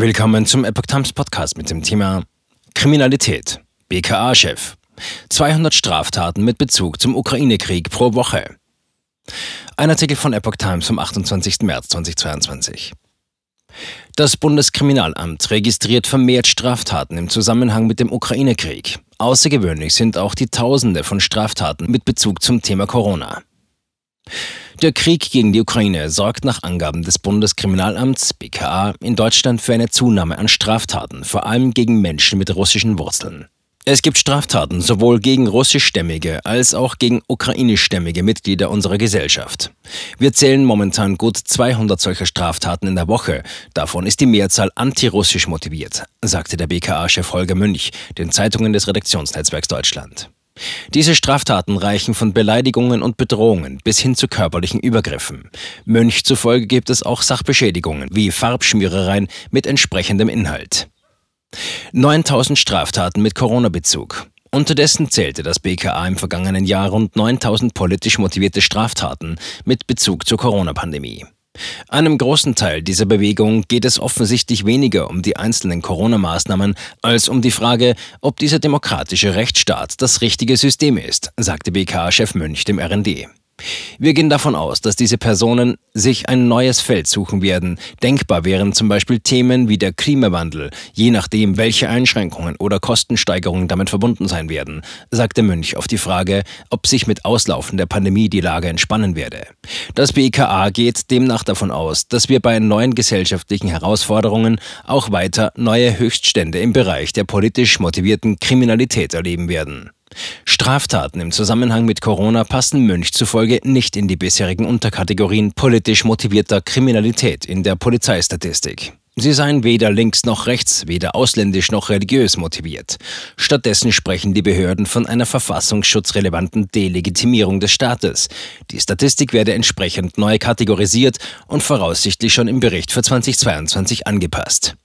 Willkommen zum Epoch Times Podcast mit dem Thema Kriminalität. BKA-Chef. 200 Straftaten mit Bezug zum Ukraine-Krieg pro Woche. Ein Artikel von Epoch Times vom 28. März 2022. Das Bundeskriminalamt registriert vermehrt Straftaten im Zusammenhang mit dem Ukraine-Krieg. Außergewöhnlich sind auch die Tausende von Straftaten mit Bezug zum Thema Corona. Der Krieg gegen die Ukraine sorgt nach Angaben des Bundeskriminalamts BKA in Deutschland für eine Zunahme an Straftaten, vor allem gegen Menschen mit russischen Wurzeln. Es gibt Straftaten sowohl gegen russischstämmige als auch gegen ukrainischstämmige Mitglieder unserer Gesellschaft. Wir zählen momentan gut 200 solcher Straftaten in der Woche. Davon ist die Mehrzahl antirussisch motiviert, sagte der BKA-Chef Holger Münch den Zeitungen des Redaktionsnetzwerks Deutschland. Diese Straftaten reichen von Beleidigungen und Bedrohungen bis hin zu körperlichen Übergriffen. Mönch zufolge gibt es auch Sachbeschädigungen wie Farbschmierereien mit entsprechendem Inhalt. 9000 Straftaten mit Corona-Bezug. Unterdessen zählte das BKA im vergangenen Jahr rund 9000 politisch motivierte Straftaten mit Bezug zur Corona-Pandemie. Einem großen Teil dieser Bewegung geht es offensichtlich weniger um die einzelnen Corona-Maßnahmen als um die Frage, ob dieser demokratische Rechtsstaat das richtige System ist, sagte BK-Chef Münch dem RND. Wir gehen davon aus, dass diese Personen sich ein neues Feld suchen werden. Denkbar wären zum Beispiel Themen wie der Klimawandel, je nachdem, welche Einschränkungen oder Kostensteigerungen damit verbunden sein werden, sagte Münch auf die Frage, ob sich mit Auslaufen der Pandemie die Lage entspannen werde. Das BKA geht demnach davon aus, dass wir bei neuen gesellschaftlichen Herausforderungen auch weiter neue Höchststände im Bereich der politisch motivierten Kriminalität erleben werden. Straftaten im Zusammenhang mit Corona passen Münch zufolge nicht in die bisherigen Unterkategorien politisch motivierter Kriminalität in der Polizeistatistik. Sie seien weder links noch rechts, weder ausländisch noch religiös motiviert. Stattdessen sprechen die Behörden von einer verfassungsschutzrelevanten Delegitimierung des Staates. Die Statistik werde entsprechend neu kategorisiert und voraussichtlich schon im Bericht für 2022 angepasst.